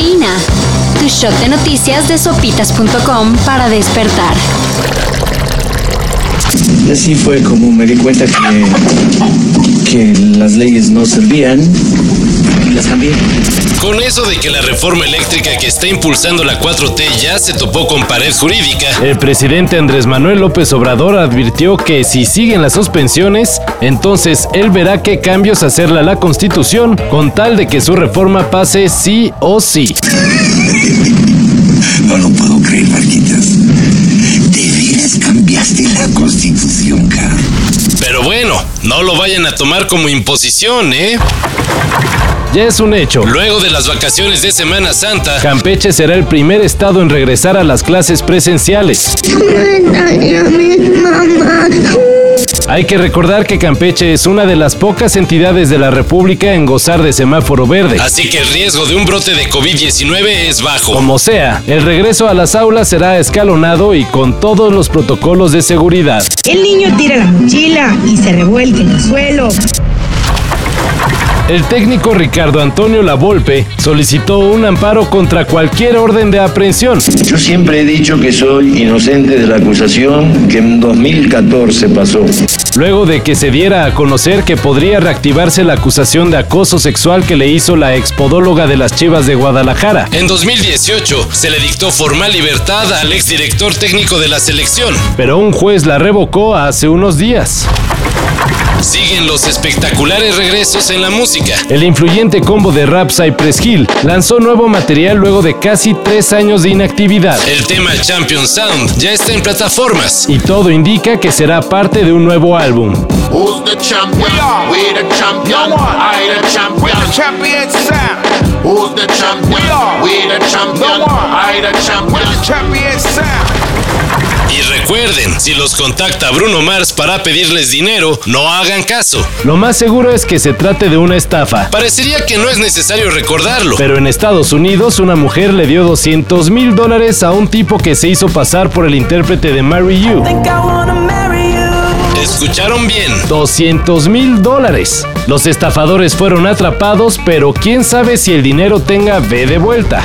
Cafeína. Tu shot de noticias de sopitas.com para despertar. Así fue como me di cuenta que, que las leyes no servían y las cambié. Con eso de que la reforma eléctrica que está impulsando la 4T ya se topó con pared jurídica, el presidente Andrés Manuel López Obrador advirtió que si siguen las suspensiones, entonces él verá qué cambios hacerle a la Constitución con tal de que su reforma pase sí o sí. No lo puedo creer, Marquitas. De veras cambiaste la constitución, cara. Pero bueno, no lo vayan a tomar como imposición, ¿eh? Ya es un hecho. Luego de las vacaciones de Semana Santa, Campeche será el primer estado en regresar a las clases presenciales. Hay que recordar que Campeche es una de las pocas entidades de la República en gozar de semáforo verde. Así que el riesgo de un brote de COVID-19 es bajo. Como sea, el regreso a las aulas será escalonado y con todos los protocolos de seguridad. El niño tira la mochila y se revuelca en el suelo. El técnico Ricardo Antonio Lavolpe solicitó un amparo contra cualquier orden de aprehensión. Yo siempre he dicho que soy inocente de la acusación que en 2014 pasó. Luego de que se diera a conocer que podría reactivarse la acusación de acoso sexual que le hizo la expodóloga de las Chivas de Guadalajara. En 2018 se le dictó formal libertad al exdirector técnico de la selección, pero un juez la revocó hace unos días. Siguen los espectaculares regresos en la música. El influyente combo de rap Cypress Hill lanzó nuevo material luego de casi tres años de inactividad. El tema Champion Sound ya está en plataformas y todo indica que será parte de un nuevo álbum. Who's the champion? We the champion. I the champion. Champion sound. Who's the champion? We the champion. I the champion. Champion sound. Recuerden, si los contacta Bruno Mars para pedirles dinero, no hagan caso. Lo más seguro es que se trate de una estafa. Parecería que no es necesario recordarlo, pero en Estados Unidos una mujer le dio 200 mil dólares a un tipo que se hizo pasar por el intérprete de Marry You. Escucharon bien, 200 mil dólares. Los estafadores fueron atrapados, pero quién sabe si el dinero tenga B de vuelta.